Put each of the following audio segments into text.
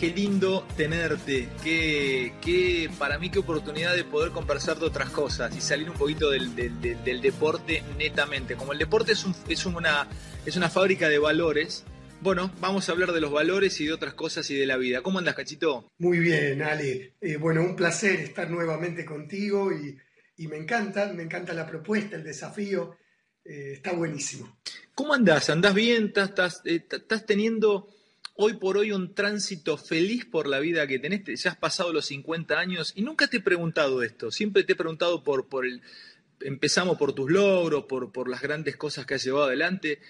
qué lindo tenerte, qué, qué, para mí qué oportunidad de poder conversar de otras cosas y salir un poquito del, deporte netamente. Como el deporte es, es, una, es una fábrica de valores, bueno, vamos a hablar de los valores y de otras cosas y de la vida. ¿Cómo andas, Cachito? Muy bien, Ale. Eh, bueno, un placer estar nuevamente contigo y, me encanta, me encanta la propuesta, el desafío. Eh, está buenísimo. ¿Cómo andás? ¿Andás bien? ¿Estás, estás, teniendo hoy por hoy un tránsito feliz por la vida que tenés? Ya has pasado los 50 años y nunca te he preguntado esto. Siempre te he preguntado por, por el... Empezamos por tus logros, por, por las grandes cosas que has llevado adelante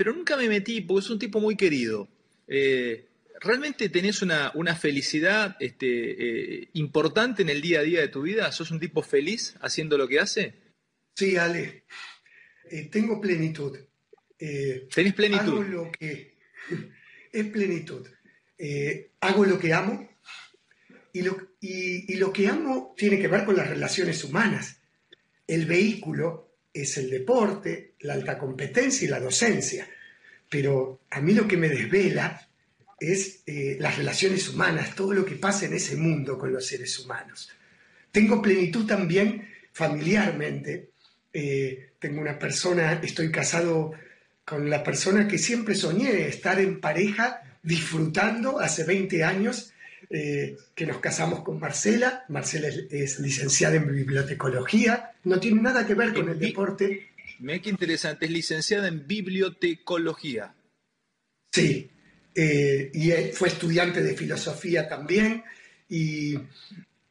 pero nunca me metí porque es un tipo muy querido. Eh, ¿Realmente tenés una, felicidad este, eh, importante en el día a día de tu vida? ¿Sos un tipo feliz haciendo lo que hace? Sí, Ale. Eh, tengo plenitud. ¿Tenés plenitud? Hago lo que. Es plenitud. hago lo que amo y lo, y lo que amo tiene que ver con las relaciones humanas. El vehículo es el deporte, la alta competencia y la docencia. Pero a mí lo que me desvela es eh, las relaciones humanas, todo lo que pasa en ese mundo con los seres humanos. Tengo plenitud también familiarmente. Eh, tengo una persona, estoy casado con la persona que siempre soñé, estar en pareja, disfrutando hace 20 años eh, que nos casamos con Marcela. Marcela es, licenciada en bibliotecología, no tiene nada que ver con el deporte. Me que interesante, es licenciada en bibliotecología. Sí, eh, y fue estudiante de filosofía también y,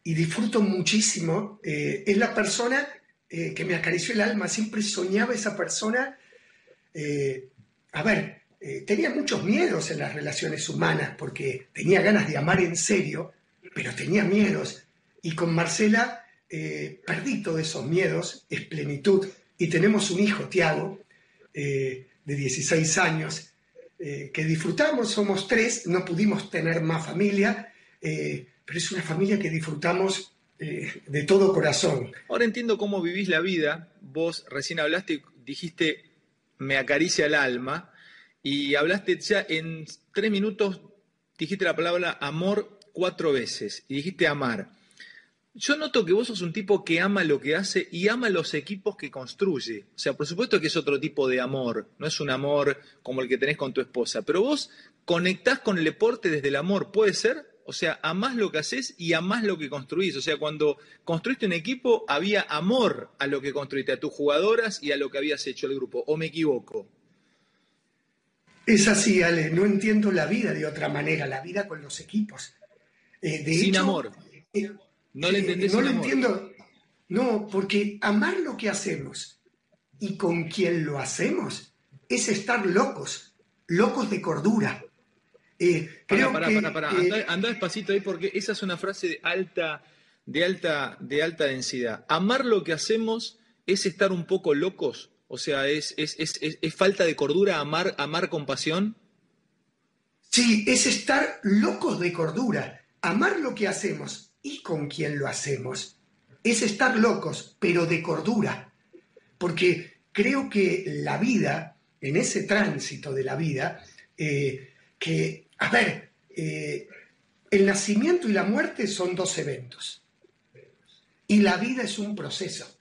disfruto muchísimo. Eh, es la persona que me acarició el alma, siempre soñaba esa persona. A ver, eh, tenía muchos miedos en las relaciones humanas porque tenía ganas de amar en serio, pero tenía miedos. Y con Marcela eh, perdí todos esos miedos, es plenitud. Y tenemos un hijo, Tiago, eh, de 16 años, que disfrutamos, somos tres, no pudimos tener más familia, pero es una familia que disfrutamos de todo corazón. Ahora entiendo cómo vivís la vida. Vos recién hablaste, dijiste, me acaricia el alma y hablaste ya en tres minutos, dijiste la palabra amor cuatro veces y dijiste amar. Yo noto que vos sos un tipo que ama lo que hace y ama los equipos que construye. O sea, por supuesto que es otro tipo de amor, no es un amor como el que tenés con tu esposa, pero vos conectás con el deporte desde el amor, ¿puede ser? O sea, amás lo que haces y amás lo que construís. O sea, cuando construiste un equipo, había amor a lo que construiste, a tus jugadoras y a lo que habías hecho el grupo. ¿O me equivoco? Es así, Ale, no entiendo la vida de otra manera, la vida con los equipos. Eh, sin amor. Eh, no le eh, No lo entiendo. No, porque amar lo que hacemos y con quien lo hacemos es estar locos, locos de cordura. Creo para, para, para, anda, despacito ahí porque esa es una frase de alta, de alta, de alta densidad. Amar lo que hacemos es estar un poco locos. O sea, ¿es, es, falta de cordura amar, amar con pasión? Sí, es estar locos de cordura. Amar lo que hacemos y con quien lo hacemos. Es estar locos, pero de cordura. Porque creo que la vida, en ese tránsito de la vida, eh, que, a ver, eh, el nacimiento y la muerte son dos eventos. Y la vida es un proceso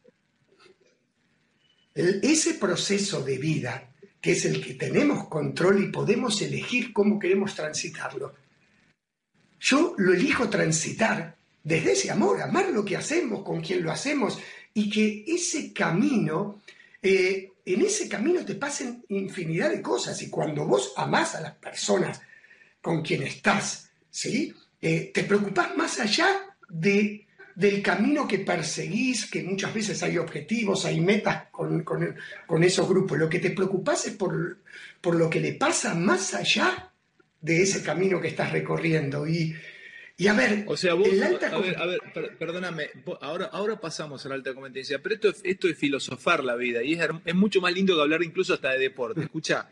ese proceso de vida, que es el que tenemos control y podemos elegir cómo queremos transitarlo, yo lo elijo transitar desde ese amor, amar lo que hacemos, con quien lo hacemos, y que ese camino, eh, en ese camino te pasen infinidad de cosas, y cuando vos amás a las personas con quien estás, ¿sí? Eh, te preocupás más allá de del camino que perseguís, que muchas veces hay objetivos, hay metas con, esos grupos. Lo que te preocupas es por, por, lo que le pasa más allá de ese camino que estás recorriendo. Y, a ver, o sea, vos, a ver, a ver, perdóname, ahora, ahora pasamos a la alta competencia, pero esto, esto es filosofar la vida y es, es mucho más lindo que hablar incluso hasta de deporte. Escucha,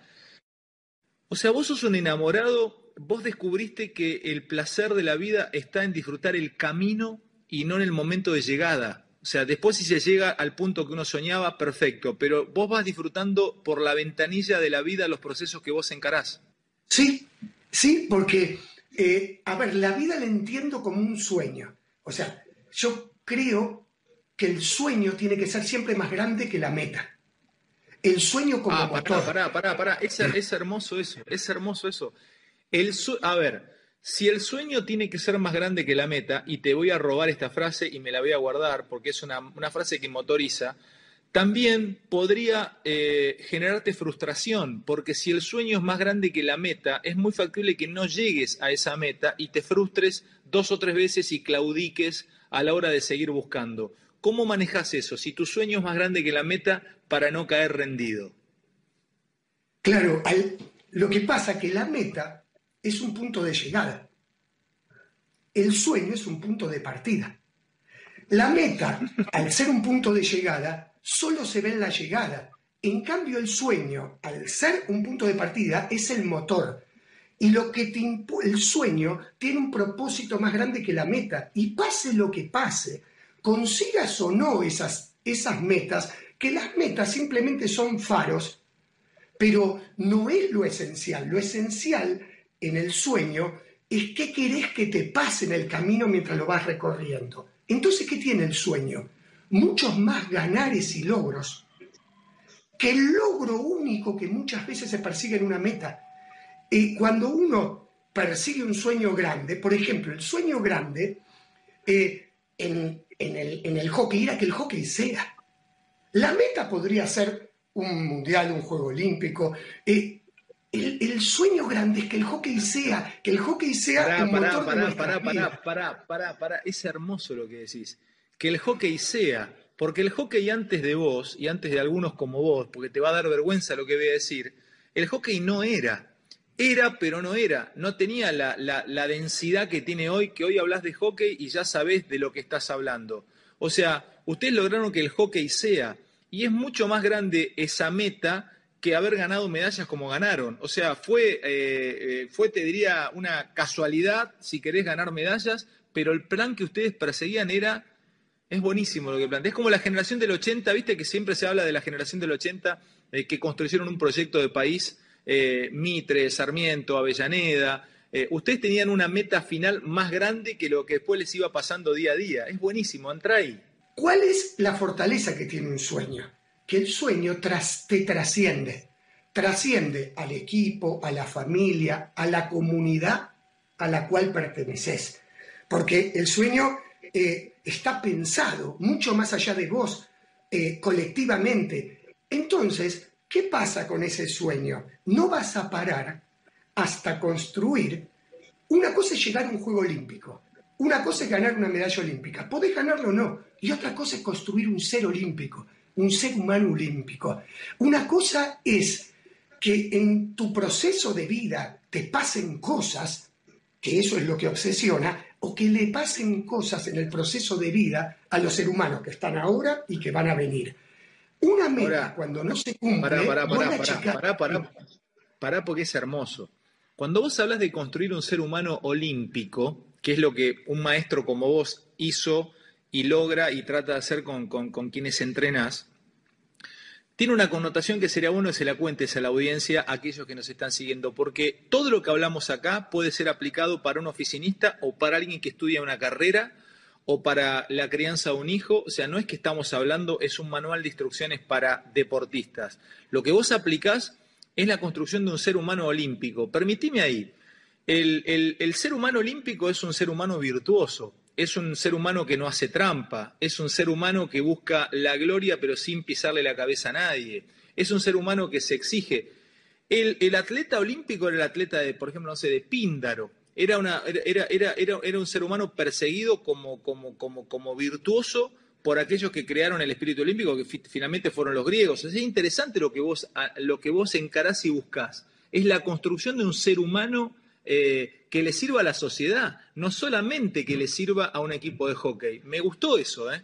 o sea, vos sos un enamorado, vos descubriste que el placer de la vida está en disfrutar el camino y no en el momento de llegada. O sea, después si se llega al punto que uno soñaba, perfecto, pero vos vas disfrutando por la ventanilla de la vida los procesos que vos encarás. Sí, sí, porque Eh, a ver, la vida la entiendo como un sueño. O sea, yo creo que el sueño tiene que ser siempre más grande que la meta. El sueño como ah, motor. Pará, pará, pará, Es, es hermoso eso, es hermoso eso. El a ver, si el sueño tiene que ser más grande que la meta, y te voy a robar esta frase y me la voy a guardar porque es una, frase que motoriza, también podría eh, generarte frustración, porque si el sueño es más grande que la meta, es muy factible que no llegues a esa meta y te frustres dos o tres veces y claudiques a la hora de seguir buscando. ¿Cómo manejas eso si tu sueño es más grande que la meta para no caer rendido? Claro, lo que pasa que la meta es un punto de llegada. El sueño es un punto de partida. La meta, al ser un punto de llegada, solo se ve en la llegada. En cambio, el sueño, al ser un punto de partida, es el motor. Y lo que te el sueño tiene un propósito más grande que la meta. Y pase lo que pase, consigas o no esas, esas metas, que las metas simplemente son faros, pero no es lo esencial. Lo esencial en el sueño es qué querés que te pase en el camino mientras lo vas recorriendo. Entonces, ¿qué tiene el sueño? Muchos más ganares y logros que el logro único que muchas veces se persigue en una meta. Y cuando uno persigue un sueño grande, por ejemplo, el sueño grande eh, en, el, hockey era que el hockey sea. La meta podría ser un mundial, un juego olímpico. Eh, el, sueño grande es que el hockey sea, que el hockey sea un motor pará, pará, pará, pará, pará, pará, es hermoso lo que decís. Que el hockey sea, porque el hockey antes de vos y antes de algunos como vos, porque te va a dar vergüenza lo que voy a decir, el hockey no era. Era, pero no era. No tenía la, la densidad que tiene hoy, que hoy hablas de hockey y ya sabés de lo que estás hablando. O sea, ustedes lograron que el hockey sea, y es mucho más grande esa meta que haber ganado medallas como ganaron. O sea, fue, eh, eh, fue, te diría, una casualidad si querés ganar medallas, pero el plan que ustedes perseguían era, es buenísimo lo que planteé. Es como la generación del 80, viste que siempre se habla de la generación del 80, eh, que construyeron un proyecto de país, Mitre, Sarmiento, Avellaneda. ustedes tenían una meta final más grande que lo que después les iba pasando día a día. Es buenísimo, entra ahí. ¿Cuál es la fortaleza que tiene un sueño? Que el sueño te trasciende, trasciende al equipo, a la familia, a la comunidad a la cual perteneces. Porque el sueño eh, está pensado mucho más allá de vos, eh, colectivamente. Entonces, ¿qué pasa con ese sueño? No vas a parar hasta construir. Una cosa es llegar a un juego olímpico, una cosa es ganar una medalla olímpica, podés ganarlo o no, y otra cosa es construir un ser olímpico un ser humano olímpico. Una cosa es que en tu proceso de vida te pasen cosas, que eso es lo que obsesiona, o que le pasen cosas en el proceso de vida a los seres humanos que están ahora y que van a venir. Una meta, cuando no se cumple, pará, pará, pará, pará, porque es hermoso. Cuando vos hablas de construir un ser humano olímpico, que es lo que un maestro como vos hizo y logra y trata de hacer con, quienes entrenas, tiene una connotación que sería bueno que se la cuentes a la audiencia, a aquellos que nos están siguiendo, porque todo lo que hablamos acá puede ser aplicado para un oficinista o para alguien que estudia una carrera o para la crianza de un hijo. O sea, no es que estamos hablando, es un manual de instrucciones para deportistas. Lo que vos aplicás es la construcción de un ser humano olímpico. Permitime ahí, el ser humano olímpico es un ser humano virtuoso, es un ser humano que no hace trampa, es un ser humano que busca la gloria pero sin pisarle la cabeza a nadie, es un ser humano que se exige. El, atleta olímpico era el atleta de, por ejemplo, no sé, de Píndaro, era, un ser humano perseguido como virtuoso por aquellos que crearon el espíritu olímpico, que finalmente fueron los griegos. Es interesante lo que vos, lo que vos encarás y buscás. Es la construcción de un ser humano eh, que le sirva a la sociedad, no solamente que le sirva a un equipo de hockey. Me gustó eso, ¿eh?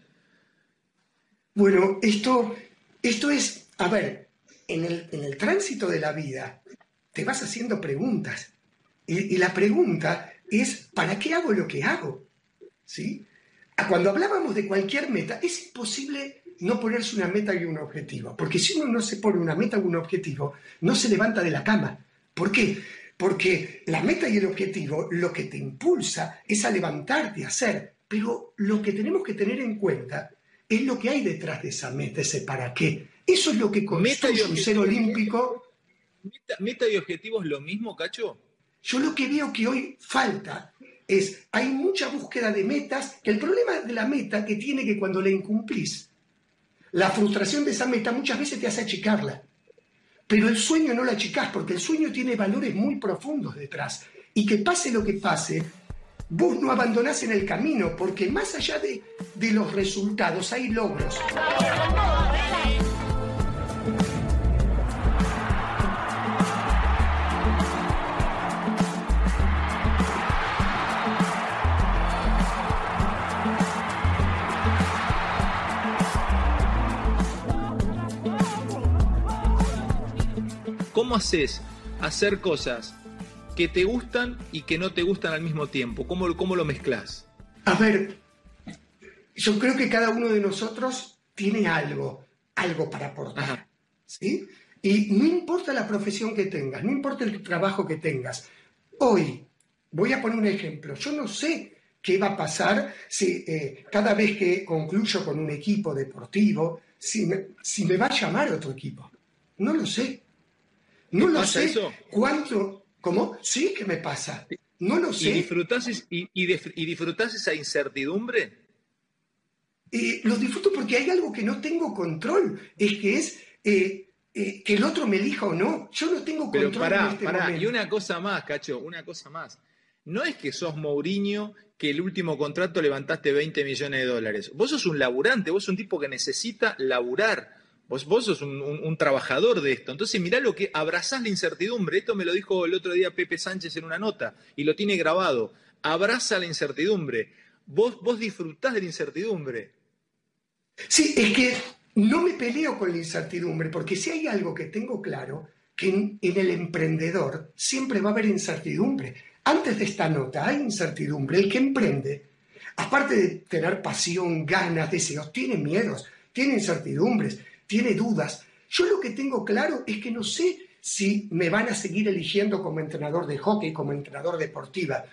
Bueno, esto, esto es, a ver, en el, tránsito de la vida te vas haciendo preguntas. Y, la pregunta es, ¿para qué hago lo que hago? ¿Sí? Cuando hablábamos de cualquier meta, es imposible no ponerse una meta y un objetivo. Porque si uno no se pone una meta o un objetivo, no se levanta de la cama. ¿Por qué? Porque la meta y el objetivo lo que te impulsa es a levantarte, a hacer. Pero lo que tenemos que tener en cuenta es lo que hay detrás de esa meta, ese para qué. Eso es lo que construye un ser olímpico. ¿Meta, y objetivo es lo mismo, Cacho? Yo lo que veo que hoy falta es, hay mucha búsqueda de metas, que el problema de la meta que tiene que cuando la incumplís, la frustración de esa meta muchas veces te hace achicarla. Pero el sueño no lo achicás, porque el sueño tiene valores muy profundos detrás. Y que pase lo que pase, vos no abandonás en el camino, porque más allá de, de los resultados hay logros. ¿Cómo haces hacer cosas que te gustan y que no te gustan al mismo tiempo? ¿Cómo, cómo lo mezclas? A ver, yo creo que cada uno de nosotros tiene algo, algo para aportar. ¿sí? Y no importa la profesión que tengas, no importa el trabajo que tengas. Hoy, voy a poner un ejemplo, yo no sé qué va a pasar si eh, cada vez que concluyo con un equipo deportivo, si si me va a llamar otro equipo. No lo sé. No lo sé. Eso? ¿Cuánto? ¿Cómo? Sí que me pasa. No lo sé. ¿Y disfrutas, y, y, esa incertidumbre? Eh, lo disfruto porque hay algo que no tengo control. Es que es eh, eh, que el otro me elija o no. Yo no tengo control. Pero pará, en este pará. Y una cosa más, Cacho, una cosa más. No es que sos Mourinho que el último contrato levantaste 20 millones de dólares. Vos sos un laburante, vos sos un tipo que necesita laburar. Vos, vos sos un, trabajador de esto. Entonces, mirá lo que abrazás la incertidumbre. Esto me lo dijo el otro día Pepe Sánchez en una nota y lo tiene grabado. Abraza la incertidumbre. Vos, vos disfrutás de la incertidumbre. Sí, es que no me peleo con la incertidumbre, porque si hay algo que tengo claro, que en, en el emprendedor siempre va a haber incertidumbre. Antes de esta nota hay incertidumbre. El que emprende, aparte de tener pasión, ganas, deseos, tiene miedos, tiene incertidumbres tiene dudas. Yo lo que tengo claro es que no sé si me van a seguir eligiendo como entrenador de hockey, como entrenador deportiva.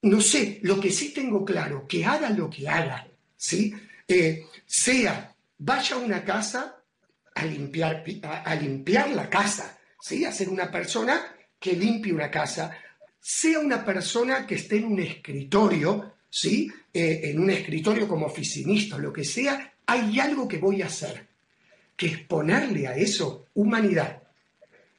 No sé, lo que sí tengo claro, que haga lo que haga, ¿sí? Eh, sea, vaya a una casa a limpiar, a, limpiar la casa, ¿sí? A ser una persona que limpie una casa, sea una persona que esté en un escritorio, ¿sí? Eh, en un escritorio como oficinista, lo que sea, hay algo que voy a hacer que es ponerle a eso humanidad.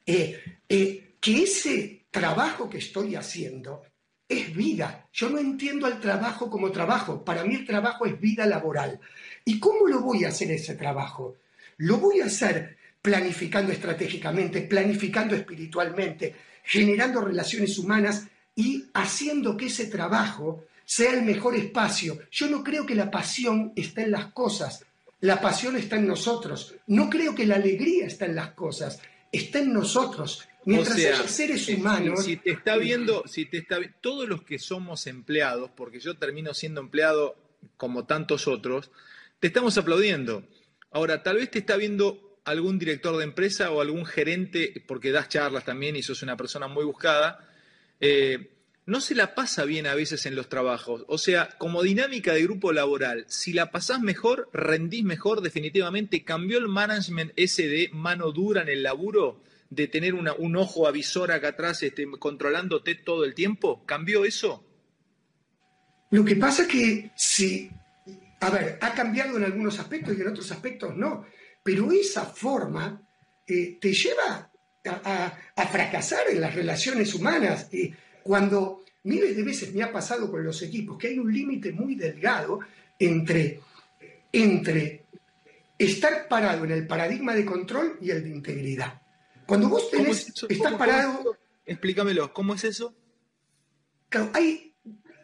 Eh, eh, que ese trabajo que estoy haciendo es vida. Yo no entiendo al trabajo como trabajo. Para mí el trabajo es vida laboral. ¿Y cómo lo voy a hacer ese trabajo? Lo voy a hacer planificando estratégicamente, planificando espiritualmente, generando relaciones humanas y haciendo que ese trabajo sea el mejor espacio. Yo no creo que la pasión esté en las cosas, la pasión está en nosotros. No creo que la alegría está en las cosas, está en nosotros. Mientras haya seres humanos. Si, te está viendo, si te está todos los que somos empleados, porque yo termino siendo empleado como tantos otros, te estamos aplaudiendo. Ahora, tal vez te está viendo algún director de empresa o algún gerente, porque das charlas también y sos una persona muy buscada. Eh, no se la pasa bien a veces en los trabajos. O sea, como dinámica de grupo laboral, si la pasás mejor, rendís mejor, definitivamente. ¿Cambió el management ese de mano dura en el laburo? De tener un ojo avisor acá atrás este, controlándote todo el tiempo? ¿Cambió eso? Lo que pasa es que sí, a ver, ha cambiado en algunos aspectos y en otros aspectos no, pero esa forma eh, te lleva a, fracasar en las relaciones humanas. Eh, cuando miles de veces me ha pasado con los equipos que hay un límite muy delgado entre, entre estar parado en el paradigma de control y el de integridad. Cuando vos tenés, estás parado... Explícamelo, ¿cómo es eso? Claro, hay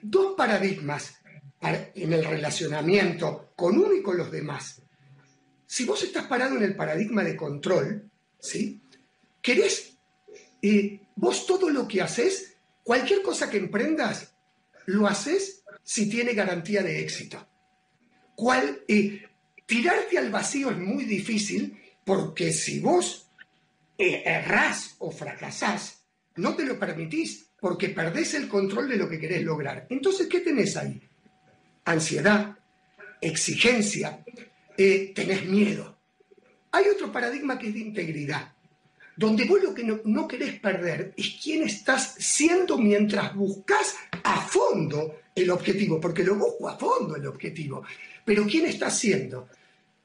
dos paradigmas en el relacionamiento con uno y con los demás. Si vos estás parado en el paradigma de control, ¿sí? Querés, eh, vos todo lo que haces Cualquier cosa que emprendas, lo haces si tiene garantía de éxito. ¿Cuál, eh, tirarte al vacío es muy difícil porque si vos eh, errás o fracasás, no te lo permitís porque perdés el control de lo que querés lograr. Entonces, ¿qué tenés ahí? Ansiedad, exigencia, eh, tenés miedo. Hay otro paradigma que es de integridad, donde vos lo que no, no querés perder es quién estás siendo mientras buscas a fondo el objetivo, porque lo busco a fondo el objetivo, pero quién estás siendo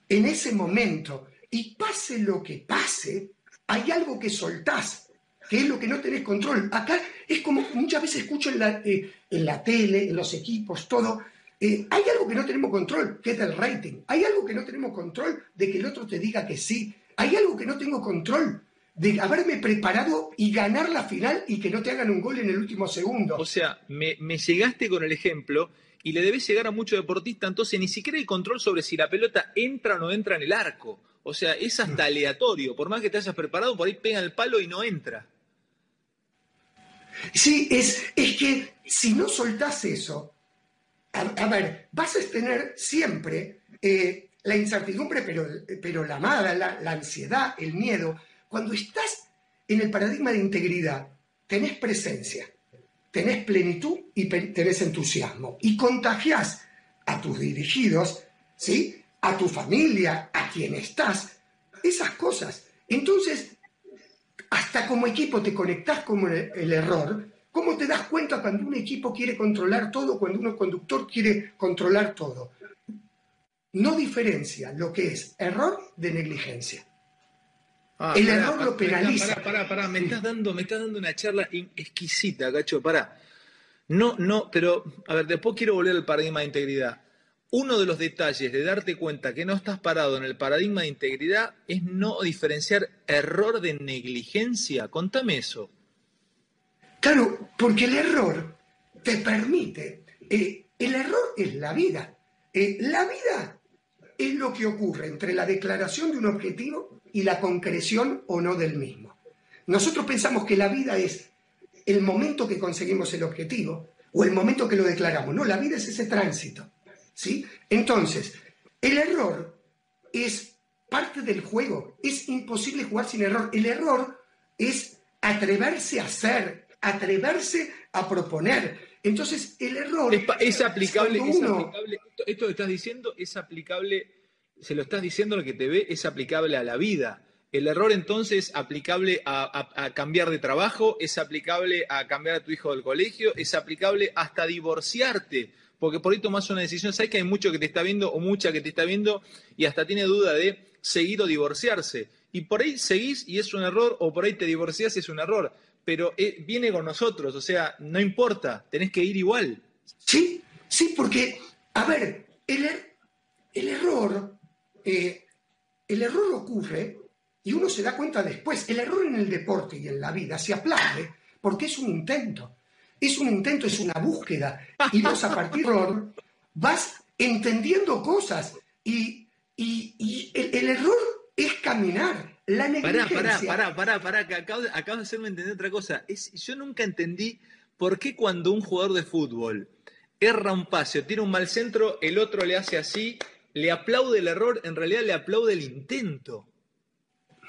en ese momento y pase lo que pase, hay algo que soltás, que es lo que no tenés control. Acá es como muchas veces escucho en la, eh, en la tele, en los equipos, todo. Eh, hay algo que no tenemos control, que es el rating. Hay algo que no tenemos control de que el otro te diga que sí. Hay algo que no tengo control de haberme preparado y ganar la final y que no te hagan un gol en el último segundo. O sea, me, me llegaste con el ejemplo y le debes llegar a muchos deportistas, entonces ni siquiera hay control sobre si la pelota entra o no entra en el arco. O sea, es hasta aleatorio. Por más que te hayas preparado, por ahí pega el palo y no entra. Sí, es, es que si no soltás eso, a, ver, vas a tener siempre eh, la incertidumbre, pero, pero la mala, la, la ansiedad, el miedo. Cuando estás en el paradigma de integridad, tenés presencia, tenés plenitud y tenés entusiasmo. Y contagias a tus dirigidos, ¿sí? a tu familia, a quien estás, esas cosas. Entonces, hasta como equipo te conectás con el, error, ¿cómo te das cuenta cuando un equipo quiere controlar todo, cuando un conductor quiere controlar todo? No diferencia lo que es error de negligencia. Ah, el error lo penaliza. Pará, pará, pará, me estás dando, me estás dando una charla exquisita, cacho, pará. No, no, pero, a ver, después quiero volver al paradigma de integridad. Uno de los detalles de darte cuenta que no estás parado en el paradigma de integridad es no diferenciar error de negligencia. Contame eso. Claro, porque el error te permite, eh, el error es la vida. Eh, la vida es lo que ocurre entre la declaración de un objetivo y la concreción o no del mismo. Nosotros pensamos que la vida es el momento que conseguimos el objetivo o el momento que lo declaramos. No, la vida es ese tránsito. ¿sí? Entonces, el error es parte del juego. Es imposible jugar sin error. El error es atreverse a hacer, atreverse a proponer. Entonces, el error... Es, aplicable, esto, que estás diciendo es aplicable, se lo estás diciendo lo que te ve, es aplicable a la vida. El error entonces es aplicable a, cambiar de trabajo, es aplicable a cambiar a tu hijo del colegio, es aplicable hasta divorciarte porque por ahí tomas una decisión, sabes que hay mucho que te está viendo o mucha que te está viendo y hasta tiene duda de seguir o divorciarse. Y por ahí seguís y es un error, o por ahí te divorcias y es un error. Pero eh, viene con nosotros, o sea, no importa, tenés que ir igual. Sí, sí, porque, a ver, el, er, error, eh, el error ocurre y uno se da cuenta después. El error en el deporte y en la vida se aplaude porque es un intento es un intento, es una búsqueda. Y vos a partir de error vas entendiendo cosas. Y, el, error es caminar. La negligencia... Pará, pará, pará, pará, que acabo, de hacerme entender otra cosa. Es, yo nunca entendí por qué cuando un jugador de fútbol erra un pase o tiene un mal centro, el otro le hace así, le aplaude el error, en realidad le aplaude el intento.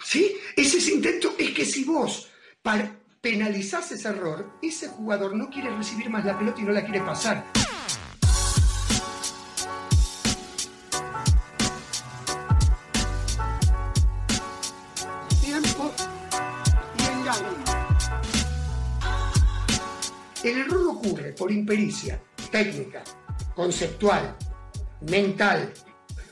Sí, ese intento es que si vos penalizás ese error, ese jugador no quiere recibir más la pelota y no la quiere pasar. Tiempo y engaño. El error ocurre por impericia técnica, conceptual, mental,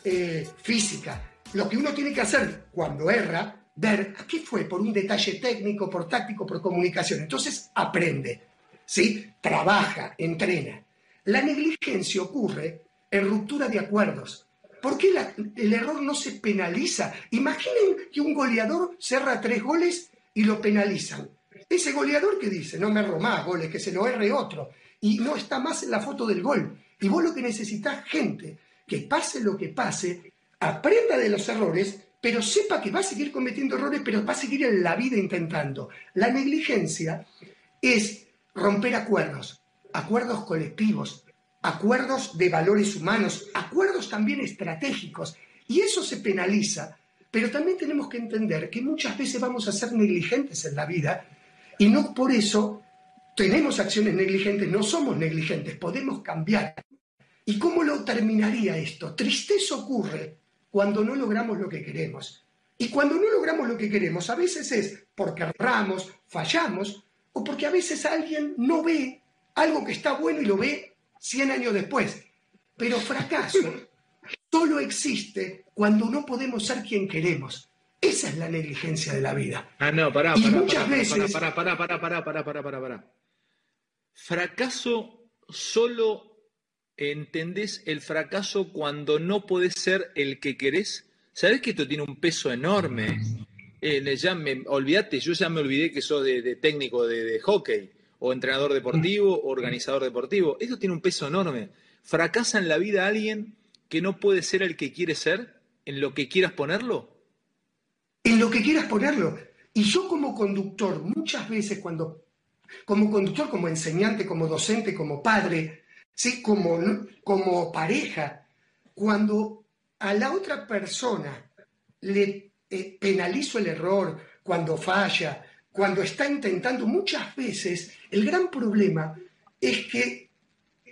eh, física. Lo que uno tiene que hacer cuando erra ver a qué fue por un detalle técnico, por táctico, por comunicación. Entonces aprende, ¿sí? Trabaja, entrena. La negligencia ocurre en ruptura de acuerdos. ¿Por qué el error no se penaliza? Imaginen que un goleador cerra tres goles y lo penalizan. Ese goleador que dice, no me erro más goles, que se lo erre otro, y no está más en la foto del gol. Y vos lo que necesitas, gente, que pase lo que pase, aprenda de los errores pero sepa que va a seguir cometiendo errores, pero va a seguir en la vida intentando. La negligencia es romper acuerdos, acuerdos colectivos, acuerdos de valores humanos, acuerdos también estratégicos, y eso se penaliza. Pero también tenemos que entender que muchas veces vamos a ser negligentes en la vida Y no por eso tenemos acciones negligentes, no somos negligentes, podemos cambiar. ¿Y cómo lo terminaría esto? Tristeza ocurre cuando no logramos lo que queremos. Y cuando no logramos lo que queremos, a veces es porque erramos, fallamos, o porque a veces alguien no ve algo que está bueno y lo ve 100 años después. Pero fracaso solo existe cuando no podemos ser quien queremos. Esa es la negligencia de la vida. Ah, no, pará, pará, muchas veces... pará, pará, pará, pará, pará, pará, pará, pará. Fracaso solo entendés el fracaso cuando no podés ser el que querés. ¿Sabés que esto tiene un peso enorme? Eh, ya me, olvídate, yo ya me olvidé que soy de, técnico de, hockey, o entrenador deportivo, o organizador deportivo. Esto tiene un peso enorme. ¿Fracasa en la vida alguien que no puede ser el que quiere ser en lo que quieras ponerlo? En lo que quieras ponerlo. Y yo como conductor, muchas veces cuando, como conductor, como enseñante, como docente, como padre, ¿sí? como, como pareja, cuando a la otra persona le eh, penalizo el error, cuando falla, cuando está intentando, muchas veces el gran problema es que,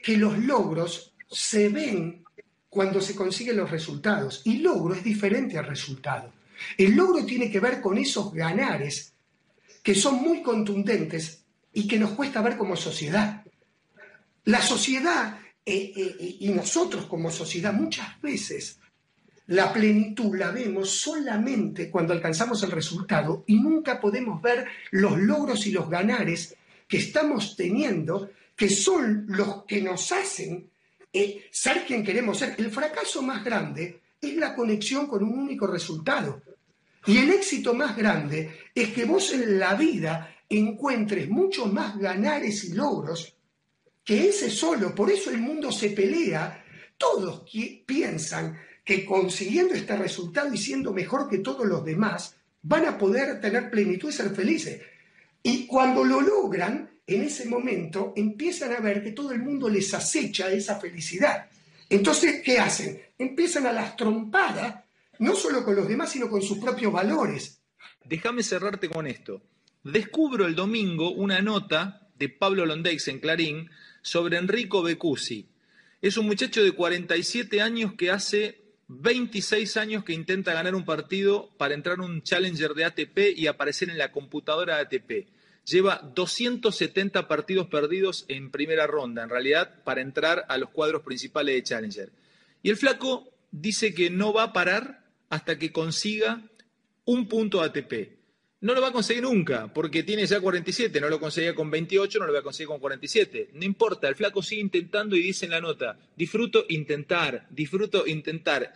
que los logros se ven cuando se consiguen los resultados. Y logro es diferente al resultado. El logro tiene que ver con esos ganares que son muy contundentes y que nos cuesta ver como sociedad. La sociedad eh, eh, y nosotros como sociedad muchas veces la plenitud la vemos solamente cuando alcanzamos el resultado y nunca podemos ver los logros y los ganares que estamos teniendo, que son los que nos hacen eh, ser quien queremos ser. El fracaso más grande es la conexión con un único resultado. Y el éxito más grande es que vos en la vida encuentres muchos más ganares y logros que ese solo. Por eso el mundo se pelea. Todos piensan que consiguiendo este resultado y siendo mejor que todos los demás, van a poder tener plenitud y ser felices. Y cuando lo logran, en ese momento empiezan a ver que todo el mundo les acecha esa felicidad. Entonces, ¿qué hacen? Empiezan a las trompadas, no solo con los demás, sino con sus propios valores. Déjame cerrarte con esto. Descubro el domingo una nota de Pablo Londeix en Clarín sobre Enrico Becuzzi. Es un muchacho de 47 años que hace 26 años que intenta ganar un partido para entrar en un Challenger de ATP y aparecer en la computadora de ATP lleva 270 partidos perdidos en primera ronda, en realidad, para entrar a los cuadros principales de Challenger. Y el flaco dice que no va a parar hasta que consiga un punto ATP. No lo va a conseguir nunca, porque tiene ya 47, no lo conseguía con 28, no lo va a conseguir con 47. No importa, el flaco sigue intentando y dice en la nota, disfruto intentar, disfruto intentar.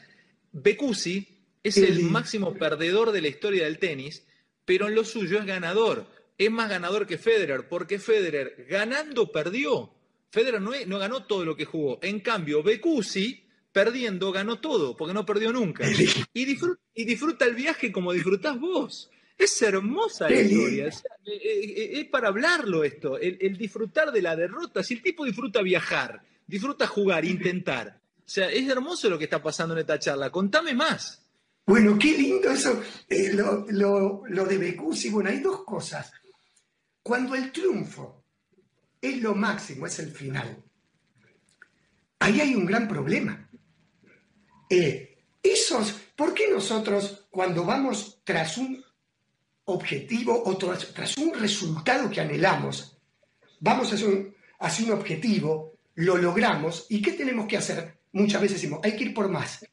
Becusi es el máximo perdedor de la historia del tenis, pero en lo suyo es ganador es más ganador que Federer, porque Federer ganando perdió. Federer no, no ganó todo lo que jugó. En cambio, Becusi perdiendo ganó todo, porque no perdió nunca. Y disfruta, y disfruta el viaje como disfrutás vos. Es hermosa la historia. Eh, eh, eh, es, para hablarlo esto, el, disfrutar de la derrota. Si el tipo disfruta viajar, disfruta jugar, intentar. O sea, es hermoso lo que está pasando en esta charla. Contame más. Bueno, qué lindo eso, lo, lo, lo, de Becusi. Bueno, hay dos cosas. Cuando el triunfo es lo máximo, es el final, ahí hay un gran problema. Eh, esos, ¿por qué nosotros cuando vamos tras un objetivo o tras, un resultado que anhelamos, vamos hacia un, hacia un objetivo, lo logramos y qué tenemos que hacer? Muchas veces decimos, hay que ir por más.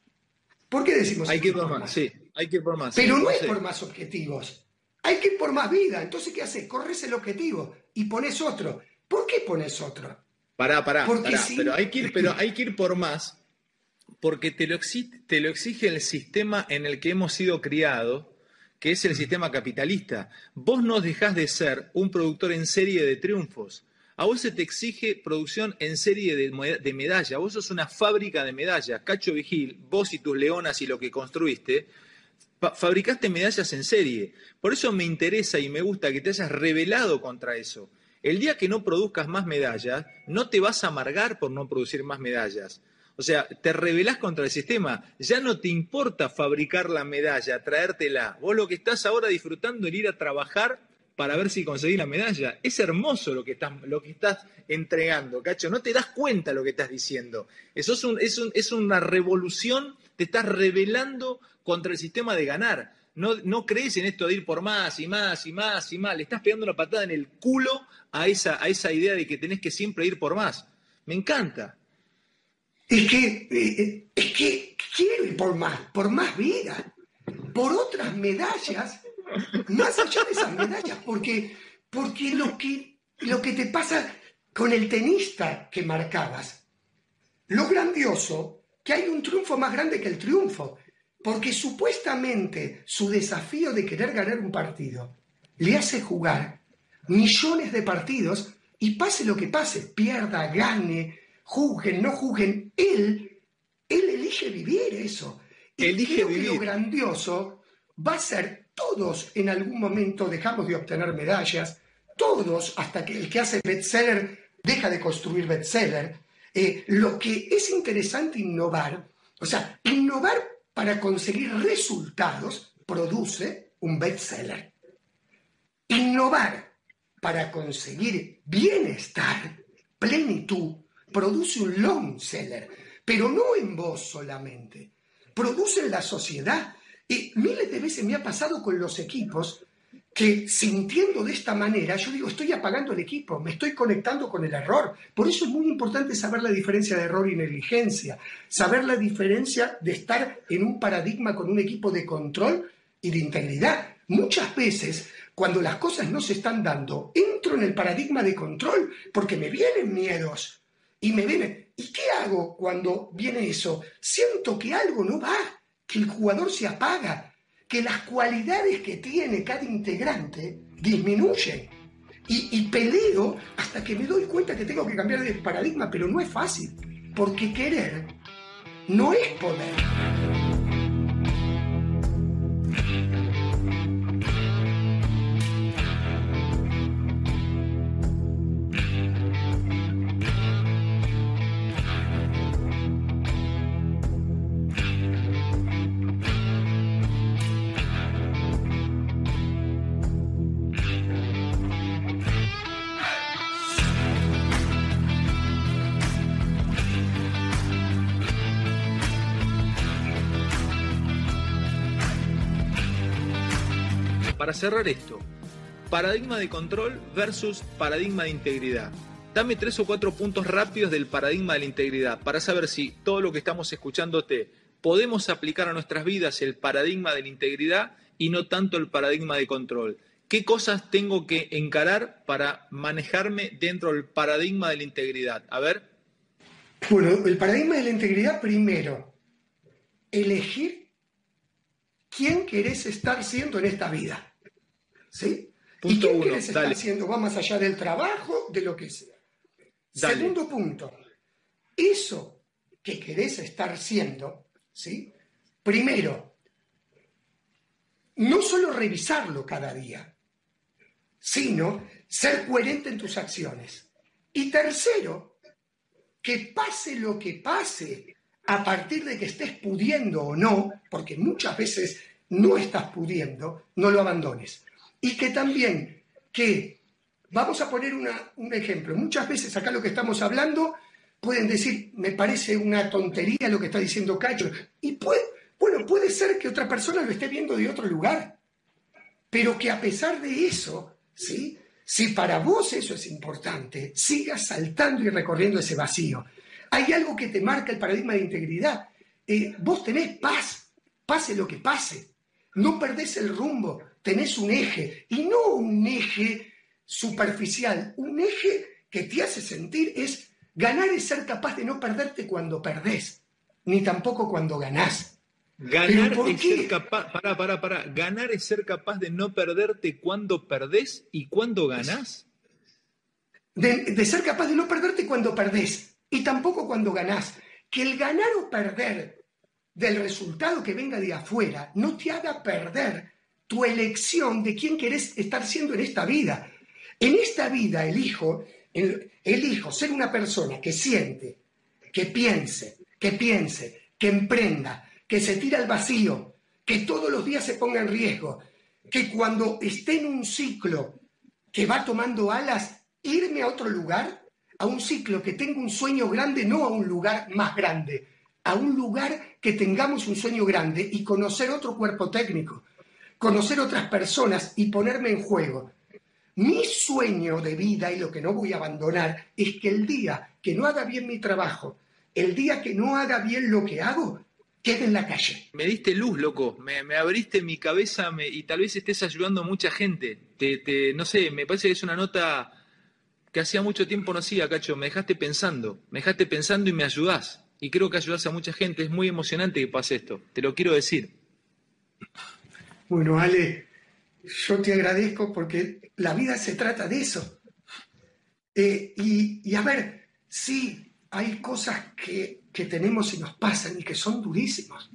¿Por qué decimos? Hay que ir por más, sí, hay que ir por más. Pero no es por más objetivos. Hay que ir por más vida. Entonces, ¿qué haces? Corres el objetivo y pones otro. ¿Por qué pones otro? Pará, pará, pará. Pero, hay que ir, pero hay que ir por más porque te lo, exige, te lo exige el sistema en el que hemos sido criados, que es el sistema capitalista. Vos no dejás de ser un productor en serie de triunfos. A vos se te exige producción en serie de, de medallas. Vos sos una fábrica de medallas. Cacho Vigil, vos y tus leonas y lo que construiste, fabricaste medallas en serie. Por eso me interesa y me gusta que te hayas rebelado contra eso. El día que no produzcas más medallas, no te vas a amargar por no producir más medallas. O sea, te rebelás contra el sistema. Ya no te importa fabricar la medalla, traértela. Vos lo que estás ahora disfrutando es ir a trabajar para ver si conseguís la medalla. Es hermoso lo que estás, lo que estás entregando, Cacho. No te das cuenta lo que estás diciendo. Eso es, un, es, es una revolución, te estás rebelando contra el sistema de ganar. No, no, crees en esto de ir por más y más y más y más. Le estás pegando una patada en el culo a esa, a esa idea de que tenés que siempre ir por más. Me encanta. Es que, eh, es que por más, por más vida, por otras medallas más allá de esas medallas, porque, porque lo, que, lo que te pasa con el tenista que marcabas, lo grandioso, que hay un triunfo más grande que el triunfo, porque supuestamente su desafío de querer ganar un partido le hace jugar millones de partidos y pase lo que pase, pierda, gane, juzguen, no juzguen, él, él elige vivir eso. Y elige vivir. lo grandioso va a ser todos en algún momento dejamos de obtener medallas, todos, hasta que el que hace bestseller deja de construir bestseller. Eh, lo que es interesante innovar, o sea, innovar para conseguir resultados produce un bestseller. Innovar para conseguir bienestar, plenitud, produce un long seller, pero no en vos solamente, produce en la sociedad, y miles de veces me ha pasado con los equipos que sintiendo de esta manera, yo digo, estoy apagando el equipo, me estoy conectando con el error. Por eso es muy importante saber la diferencia de error y negligencia, saber la diferencia de estar en un paradigma con un equipo de control y de integridad. Muchas veces, cuando las cosas no se están dando, entro en el paradigma de control porque me vienen miedos y me vienen. ¿Y qué hago cuando viene eso? Siento que algo no va que el jugador se apaga, que las cualidades que tiene cada integrante disminuyen. Y, peleo hasta que me doy cuenta que tengo que cambiar de paradigma, pero no es fácil, porque querer no es poder. Cerrar esto, paradigma de control versus paradigma de integridad. Dame tres o cuatro puntos rápidos del paradigma de la integridad para saber si todo lo que estamos escuchándote podemos aplicar a nuestras vidas el paradigma de la integridad y no tanto el paradigma de control. ¿Qué cosas tengo que encarar para manejarme dentro del paradigma de la integridad? A ver. Bueno, el paradigma de la integridad primero, elegir quién querés estar siendo en esta vida. ¿Sí? ¿Y qué quieres estar haciendo? Va más allá del trabajo, de lo que sea. Segundo punto, eso que querés estar siendo, ¿sí? Primero, no solo revisarlo cada día, sino ser coherente en tus acciones. Y tercero, que pase lo que pase, a partir de que estés pudiendo o no, porque muchas veces no estás pudiendo, no lo abandones. Y que también, que, vamos a poner un ejemplo, muchas veces acá lo que estamos hablando pueden decir, me parece una tontería lo que está diciendo Cacho, y puede, bueno, puede ser que otra persona lo esté viendo de otro lugar, pero que a pesar de eso, ¿sí? Si para vos eso es importante, sigas saltando y recorriendo ese vacío. Hay algo que te marca el paradigma de integridad. Eh, vos tenés paz, pase lo que pase. No perdés el rumbo, tenés un eje, y no un eje superficial, un eje que te hace sentir es ganar es ser capaz de no perderte cuando perdés, ni tampoco cuando ganás. Ganar es ser capaz, para, para, para, ganar es ser capaz de no perderte cuando perdés y cuando ganás. De, de ser capaz de no perderte cuando perdés y tampoco cuando ganás. Que el ganar o perder del resultado que venga de afuera no te haga perder tu elección de quién querés estar siendo en esta vida. En esta vida elijo, elijo ser una persona que siente, que piense, que piense, que emprenda, que se tira al vacío, que todos los días se ponga en riesgo, que cuando esté en un ciclo que va tomando alas, irme a otro lugar, a un ciclo que tenga un sueño grande, no a un lugar más grande, a un lugar que tengamos un sueño grande y conocer otro cuerpo técnico, conocer otras personas y ponerme en juego. Mi sueño de vida y lo que no voy a abandonar es que el día que no haga bien mi trabajo, el día que no haga bien lo que hago, quede en la calle. Me diste luz, loco, me, abriste mi cabeza y tal vez estés ayudando a mucha gente. Te, no sé, me parece que es una nota que hacía mucho tiempo no hacía, Cacho. Me dejaste pensando, me dejaste pensando y me ayudás. Y creo que ayudás a mucha gente. Es muy emocionante que pase esto, te lo quiero decir. Bueno, Ale, yo te agradezco porque la vida se trata de eso. Eh, y, a ver, sí, hay cosas que, que tenemos y nos pasan y que son durísimas,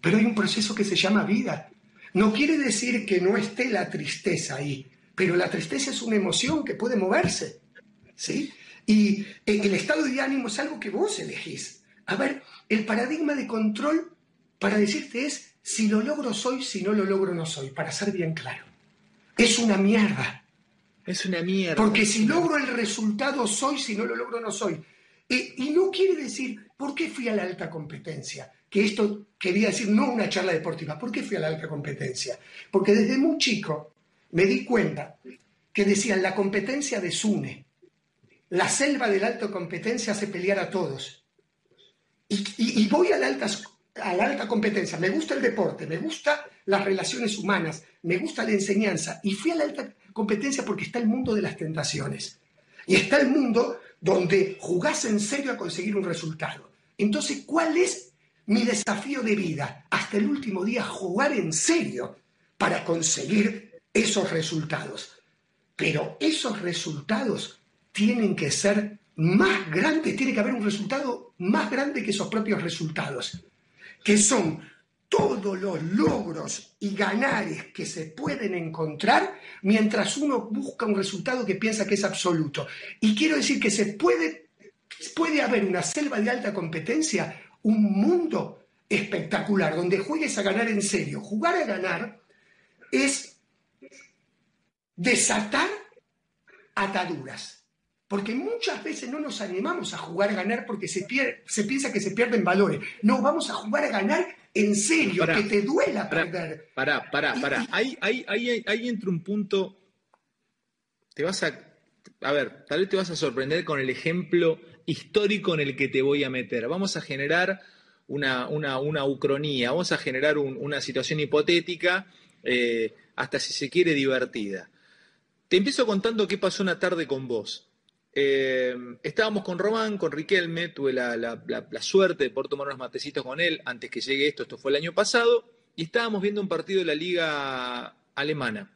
pero hay un proceso que se llama vida. No quiere decir que no esté la tristeza ahí, pero la tristeza es una emoción que puede moverse, ¿sí? Y el estado de ánimo es algo que vos elegís. A ver, el paradigma de control para decirte es si lo logro soy, si no lo logro no soy, para ser bien claro. Es una mierda. Es una mierda. Porque si logro el resultado soy, si no lo logro no soy. y no quiere decir, ¿por qué fui a la alta competencia? Que esto quería decir no una charla deportiva. ¿Por qué fui a la alta competencia? Porque desde muy chico me di cuenta que decían la competencia desune. La selva de la alta competencia hace pelear a todos. Y, voy a la alta a la alta competencia. Me gusta el deporte, me gusta las relaciones humanas, me gusta la enseñanza. Y fui a la alta competencia porque está el mundo de las tentaciones. Y está el mundo donde jugás en serio a conseguir un resultado. Entonces, ¿cuál es mi desafío de vida? Hasta el último día, jugar en serio para conseguir esos resultados. Pero esos resultados tienen que ser más grandes, tiene que haber un resultado más grande que esos propios resultados que son todos los logros y ganares que se pueden encontrar mientras uno busca un resultado que piensa que es absoluto. Y quiero decir que se puede, puede haber una selva de alta competencia, un mundo espectacular, donde juegues a ganar en serio. Jugar a ganar es desatar ataduras. Porque muchas veces no nos animamos a jugar a ganar porque se, se piensa que se pierden valores. No, vamos a jugar a ganar en serio, que te duela perder. Pará, pará, pará. Ahí, ahí, ahí, ahí entra un punto. Te vas a. A ver, tal vez te vas a sorprender con el ejemplo histórico en el que te voy a meter. Vamos a generar una, una, ucronía, vamos a generar una situación hipotética, eh, hasta si se quiere divertida. Te empiezo contando qué pasó una tarde con vos. Eh, estábamos con Román, con Riquelme, tuve la, suerte de poder tomar unos matecitos con él antes que llegue esto, esto fue el año pasado, y estábamos viendo un partido de la liga alemana.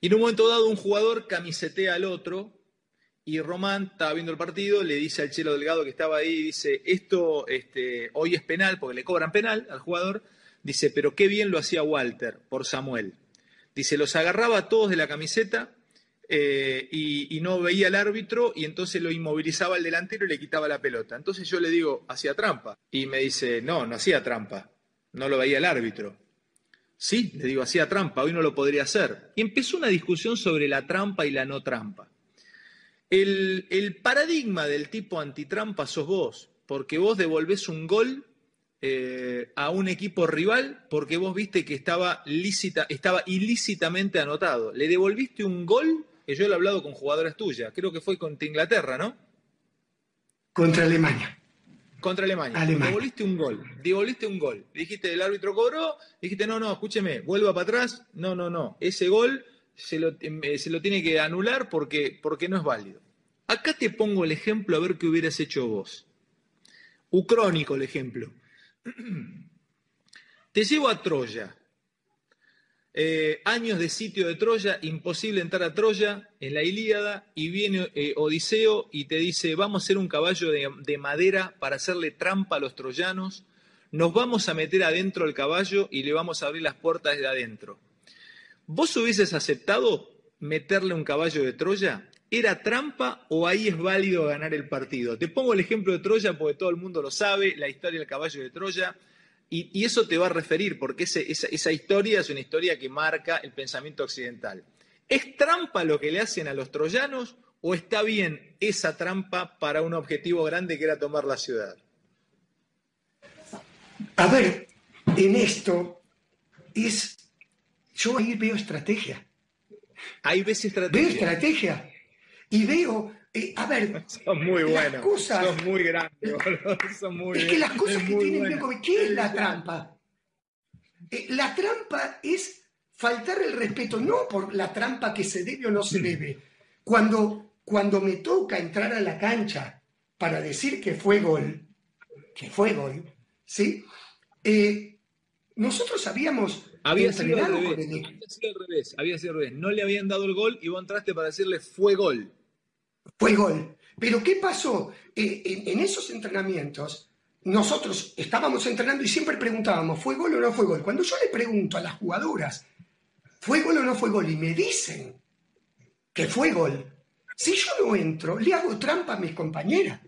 Y en un momento dado un jugador camisetea al otro y Román estaba viendo el partido, le dice al Chelo Delgado que estaba ahí, dice, esto este, hoy es penal porque le cobran penal al jugador, dice, pero qué bien lo hacía Walter por Samuel. Dice, los agarraba a todos de la camiseta eh, y, no veía al árbitro y entonces lo inmovilizaba al delantero y le quitaba la pelota. Entonces yo le digo, hacía trampa. Y me dice, no, no hacía trampa, no lo veía el árbitro. Sí, le digo, hacía trampa, hoy no lo podría hacer. Y empezó una discusión sobre la trampa y la no trampa. El, el paradigma del tipo antitrampa sos vos, porque vos devolvés un gol eh, a un equipo rival porque vos viste que estaba, lícita, estaba ilícitamente anotado. Le devolviste un gol que yo lo he hablado con jugadoras tuyas, creo que fue contra Inglaterra, ¿no? Contra Alemania. Contra Alemania. Devolviste un gol, devolviste un gol. Dijiste, el árbitro cobró, dijiste, no, no, escúcheme, vuelva para atrás. No, no, no, ese gol se lo, eh, se lo tiene que anular porque, porque no es válido. Acá te pongo el ejemplo a ver qué hubieras hecho vos. Ucrónico el ejemplo. Te llevo a Troya. Eh, años de sitio de Troya, imposible entrar a Troya en la Ilíada, y viene eh, Odiseo y te dice, vamos a hacer un caballo de, madera para hacerle trampa a los troyanos, nos vamos a meter adentro al caballo y le vamos a abrir las puertas de adentro. ¿Vos hubieses aceptado meterle un caballo de Troya? ¿Era trampa o ahí es válido ganar el partido? Te pongo el ejemplo de Troya porque todo el mundo lo sabe, la historia del caballo de Troya. Y, eso te va a referir, porque esa, historia es una historia que marca el pensamiento occidental. ¿Es trampa lo que le hacen a los troyanos o está bien esa trampa para un objetivo grande que era tomar la ciudad? A ver, en esto es, yo ahí veo estrategia. Ahí ves estrategia. Veo estrategia y veo, eh, a ver, son muy buenos, cosas, son muy grandes, son muy Es que las cosas que tienen que ¿qué es la trampa? Eh, la trampa es faltar el respeto, no por la trampa que se debe o no se debe. Cuando, cuando me toca entrar a la cancha para decir que fue gol, que fue gol, ¿sí? Eh, nosotros habíamos había sido, al revés, había sido al revés, había sido al revés. No le habían dado el gol y vos entraste para decirle fue gol. Fue gol. Pero ¿qué pasó? Eh, en, esos entrenamientos, nosotros estábamos entrenando y siempre preguntábamos, ¿fue gol o no fue gol? Cuando yo le pregunto a las jugadoras, ¿fue gol o no fue gol? Y me dicen que fue gol. Si yo no entro, le hago trampa a mis compañeras.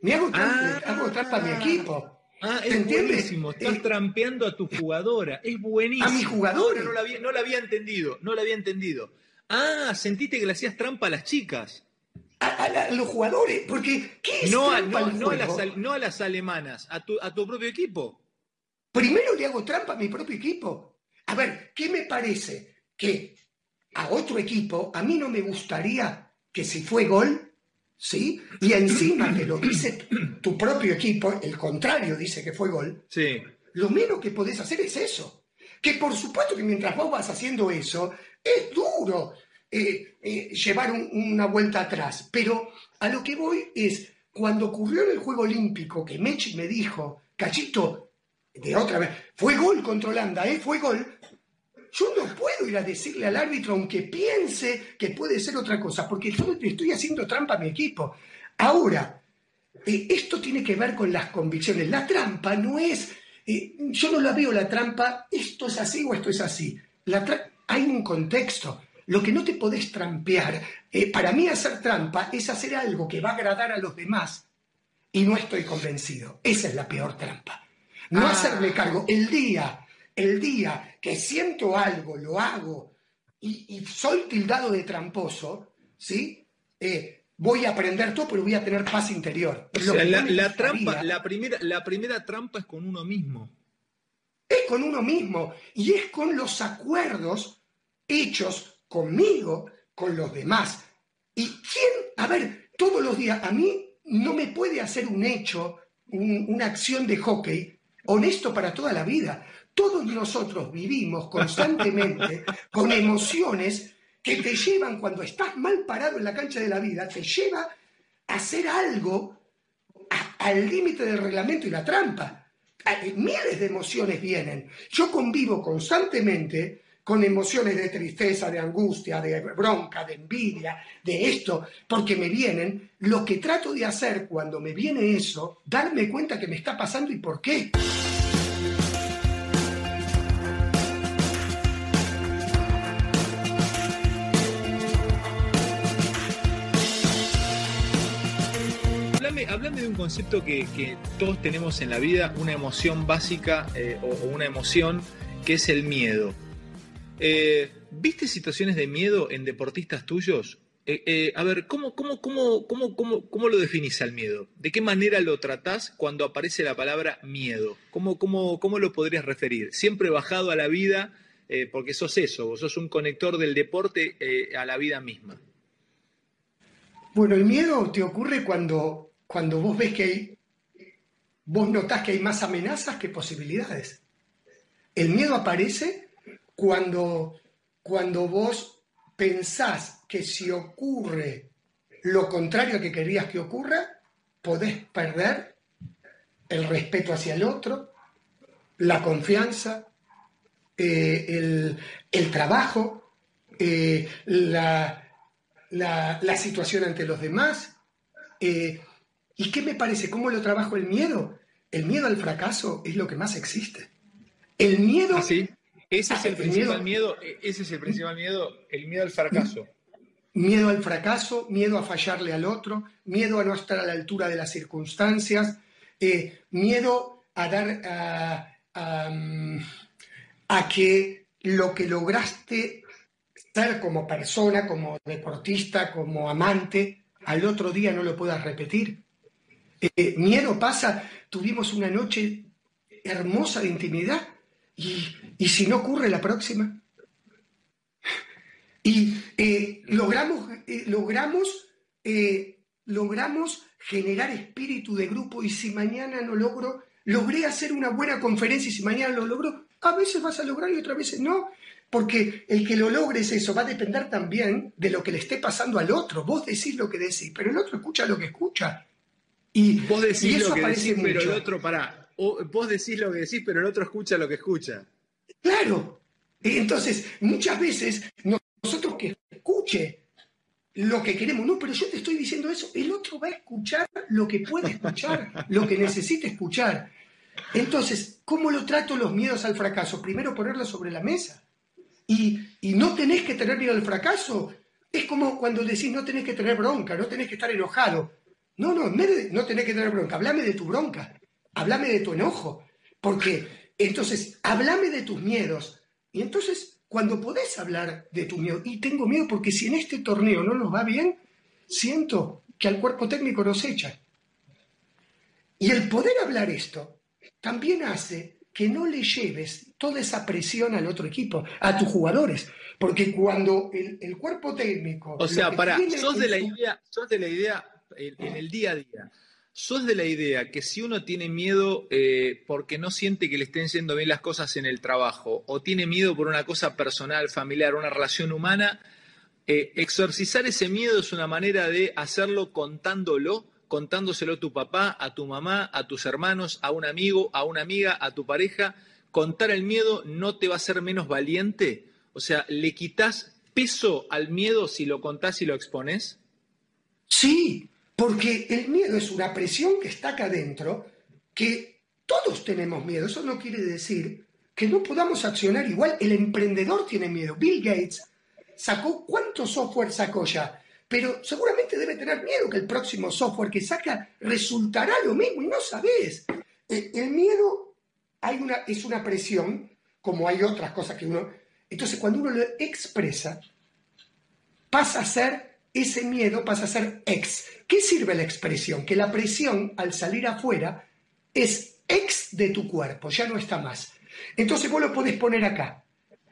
Me hago trampa, ah. hago trampa a mi equipo. Ah, es buenísimo. Estás trampeando a tu jugadora. Es buenísimo. A mi jugadora. No, la había, no la había entendido. No la había entendido. Ah, sentiste que le hacías trampa a las chicas. A, los jugadores. Porque, ¿qué es no, trampa no, no, a las, no a las alemanas, a tu, a tu propio equipo. Primero le hago trampa a mi propio equipo. A ver, ¿qué me parece? Que a otro equipo, a mí no me gustaría que si fue gol, ¿sí? Y encima que lo dice tu propio equipo, el contrario dice que fue gol, sí. lo menos que podés hacer es eso. Que por supuesto que mientras vos vas haciendo eso, es duro eh, eh, llevar una vuelta atrás. Pero a lo que voy es, cuando ocurrió en el Juego Olímpico, que Mechi me dijo, Cachito, de otra vez, fue gol contra Holanda, ¿eh? Fue gol. Yo no puedo ir a decirle al árbitro, aunque piense que puede ser otra cosa, porque yo estoy haciendo trampa a mi equipo. Ahora, eh, esto tiene que ver con las convicciones. La trampa no es, eh, yo no la veo la trampa, esto es así o esto es así. hay un contexto. Lo que no te podés trampear, eh, para mí hacer trampa es hacer algo que va a agradar a los demás y no estoy convencido. Esa es la peor trampa. No ah. hacerme cargo. El día el día que siento algo, lo hago y, soy tildado de tramposo, ¿sí? Eh, voy a aprender todo, pero voy a tener paz interior. la, trampa, la, primera, la primera trampa es con uno mismo. Es con uno mismo y es con los acuerdos hechos conmigo, con los demás. ¿Y quién? A ver, todos los días, a mí no me puede hacer un hecho, una acción de hockey honesto para toda la vida. Todos nosotros vivimos constantemente con emociones que te llevan, cuando estás mal parado en la cancha de la vida, te lleva a hacer algo al límite del reglamento y la trampa. Miles de emociones vienen. Yo convivo constantemente con emociones de tristeza, de angustia, de bronca, de envidia, de esto, porque me vienen. Lo que trato de hacer cuando me viene eso, darme cuenta que me está pasando y por qué. hablame, de un concepto que, todos tenemos en la vida, una emoción básica eh, o, una emoción que es el miedo. Eh, ¿Viste situaciones de miedo en deportistas tuyos? Eh, a ver, ¿cómo, cómo, cómo, cómo, lo definís al miedo? ¿De qué manera lo tratás cuando aparece la palabra miedo? ¿Cómo, cómo, lo podrías referir? Siempre bajado a la vida, porque sos eso, vos sos un conector del deporte a la vida misma. Bueno, el miedo te ocurre cuando cuando vos ves que hay, vos notás que hay más amenazas que posibilidades. El miedo aparece cuando, cuando vos pensás que si ocurre lo contrario que querías que ocurra, podés perder el respeto hacia el otro, la confianza, eh, el, trabajo, eh, la, situación ante los demás. Eh, ¿Y qué me parece? ¿Cómo lo trabajo el miedo? El miedo al fracaso es lo que más existe. El miedo... ¿Ah? Ese es el, principal miedo. ese es el principal miedo, el miedo al fracaso. Miedo al fracaso, miedo a fallarle al otro, miedo a no estar a la altura de las circunstancias, eh, miedo a dar a, a, que lo que lograste ser como persona, como deportista, como amante, al otro día no lo puedas repetir. Eh, miedo pasa, tuvimos una noche hermosa de intimidad y, si no ocurre la próxima. Y eh, logramos, eh, logramos, logramos generar espíritu de grupo y si mañana no logro, logré hacer una buena conferencia y si mañana lo logro, a veces vas a lograr y otras veces no. Porque el que lo logres eso va a depender también de lo que le esté pasando al otro. Vos decís lo que decís, pero el otro escucha lo que escucha. Y, vos decís lo que decís, pero el otro, pará. Vos decís lo que decís, pero el otro escucha lo que escucha. Claro. Entonces, muchas veces nosotros que escuche lo que queremos, no, pero yo te estoy diciendo eso, el otro va a escuchar lo que puede escuchar, lo que necesita escuchar. Entonces, ¿cómo lo trato los miedos al fracaso? Primero ponerlo sobre la mesa. Y, no tenés que tener miedo al fracaso. Es como cuando decís no tenés que tener bronca, no tenés que estar enojado. No, no, no tenés que tener bronca. Háblame de tu bronca. Háblame de tu enojo. Porque entonces, háblame de tus miedos. Y entonces, cuando podés hablar de tu miedo, y tengo miedo porque si en este torneo no nos va bien, siento que al cuerpo técnico nos echa. Y el poder hablar esto también hace que no le lleves toda esa presión al otro equipo, a tus jugadores. Porque cuando el, cuerpo técnico... O sea, para, sos de, la idea, sos de la idea en, el día a día, sos de la idea que si uno tiene miedo eh, porque no siente que le estén yendo bien las cosas en el trabajo, o tiene miedo por una cosa personal, familiar, una relación humana, eh, exorcizar ese miedo es una manera de hacerlo contándolo contándoselo a tu papá, a tu mamá, a tus hermanos, a un amigo, a una amiga, a tu pareja, contar el miedo no te va a hacer menos valiente. O sea, ¿le quitas peso al miedo si lo contás y lo expones? Sí, porque el miedo es una presión que está acá adentro, que todos tenemos miedo. Eso no quiere decir que no podamos accionar igual. El emprendedor tiene miedo. Bill Gates sacó, ¿cuánto software sacó ya? pero seguramente debe tener miedo que el próximo software que saca resultará lo mismo y no sabes. Eh, el miedo una, es una presión, como hay otras cosas que uno... Entonces cuando uno lo expresa, pasa a ser, ese miedo pasa a ser ex. ¿Qué sirve la expresión? Que la presión al salir afuera es ex de tu cuerpo, ya no está más. Entonces vos lo podés poner acá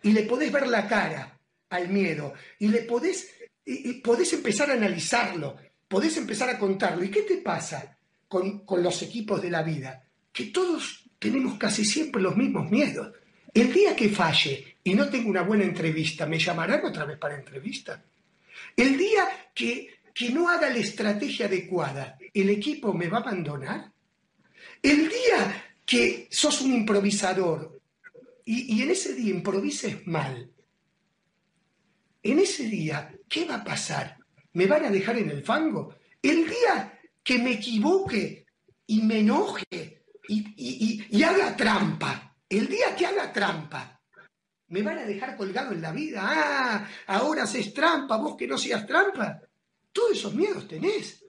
y le podés ver la cara al miedo y le podés y, podés empezar a analizarlo, podés empezar a contarlo. ¿Y qué te pasa con, los equipos de la vida? Que todos tenemos casi siempre los mismos miedos. El día que falle y no tengo una buena entrevista, ¿me llamarán otra vez para entrevista? El día que, que no haga la estrategia adecuada, ¿el equipo me va a abandonar? El día que sos un improvisador y, y en ese día improvises mal, en ese día, ¿qué va a pasar? ¿Me van a dejar en el fango? El día que me equivoque y me enoje y, haga trampa, el día que haga trampa, ¿me van a dejar colgado en la vida? Ah, ahora haces trampa, vos que no seas trampa. Todos esos miedos tenés.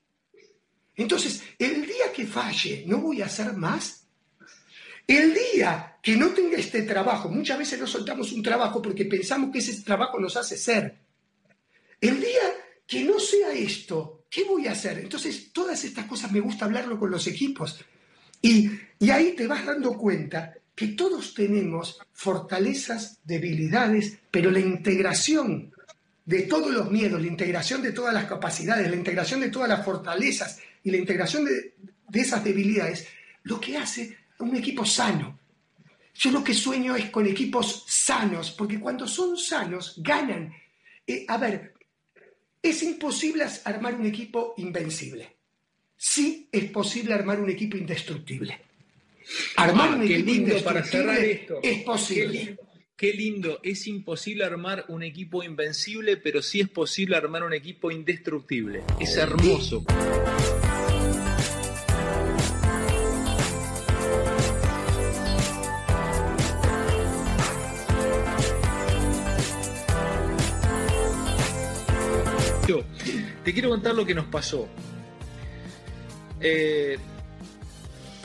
Entonces, el día que falle, ¿no voy a hacer más? El día que no tenga este trabajo, muchas veces no soltamos un trabajo porque pensamos que ese trabajo nos hace ser. El día que no sea esto, ¿qué voy a hacer? Entonces, todas estas cosas me gusta hablarlo con los equipos. Y, y ahí te vas dando cuenta que todos tenemos fortalezas, debilidades, pero la integración de todos los miedos, la integración de todas las capacidades, la integración de todas las fortalezas y la integración de, de esas debilidades, lo que hace un equipo sano. Yo lo que sueño es con equipos sanos, porque cuando son sanos, ganan. Eh, a ver, es imposible armar un equipo invencible. Sí es posible armar un equipo indestructible. Armar ah, un equipo indestructible es posible. Qué lindo, es imposible armar un equipo invencible, pero sí es posible armar un equipo indestructible. Es hermoso. Te quiero contar lo que nos pasó. Eh,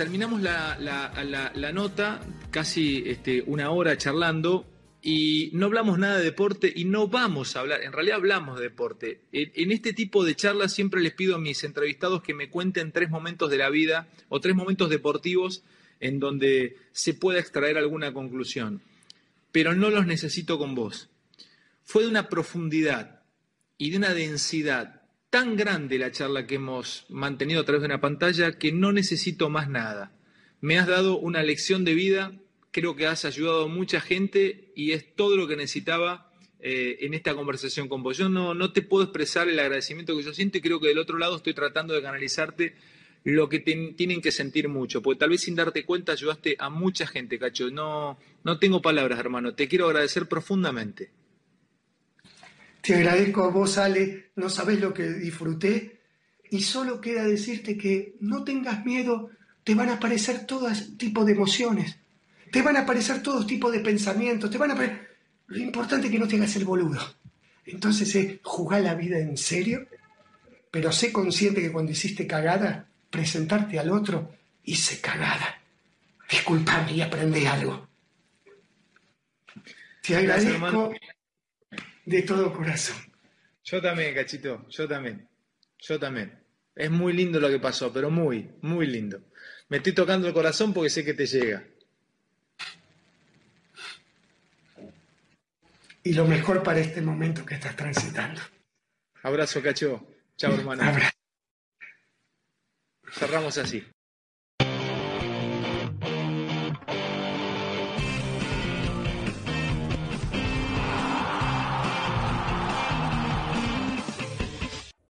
terminamos la, nota, casi este, una hora charlando, y no hablamos nada de deporte y no vamos a hablar, en realidad hablamos de deporte. En este tipo de charlas siempre les pido a mis entrevistados que me cuenten tres momentos de la vida o tres momentos deportivos en donde se pueda extraer alguna conclusión, pero no los necesito con vos. Fue de una profundidad y de una densidad tan grande la charla que hemos mantenido a través de una pantalla que no necesito más nada. Me has dado una lección de vida creo que has ayudado a mucha gente y es todo lo que necesitaba eh, en esta conversación con vos. Yo no, no te puedo expresar el agradecimiento que yo siento y creo que del otro lado estoy tratando de canalizarte lo que tienen que sentir mucho, porque tal vez sin darte cuenta ayudaste a mucha gente, Cacho. No, no tengo palabras, hermano. Te quiero agradecer profundamente. Te agradezco a vos, Ale. No sabés lo que disfruté. Y solo queda decirte que no tengas miedo. Te van a aparecer todo tipo de emociones. Te van a aparecer todo tipo de pensamientos, te van a Lo importante es que no te hagas el boludo. Entonces es jugar la vida en serio, pero sé consciente que cuando hiciste cagada, presentarte al otro, hice cagada. Disculpame y aprendí algo. Te agradezco de todo corazón. Yo también, cachito, yo también. Yo también. Es muy lindo lo que pasó, pero muy, muy lindo. Me estoy tocando el corazón porque sé que te llega. y lo mejor para este momento que estás transitando. Abrazo, cacho. Chao, hermano. Cerramos así.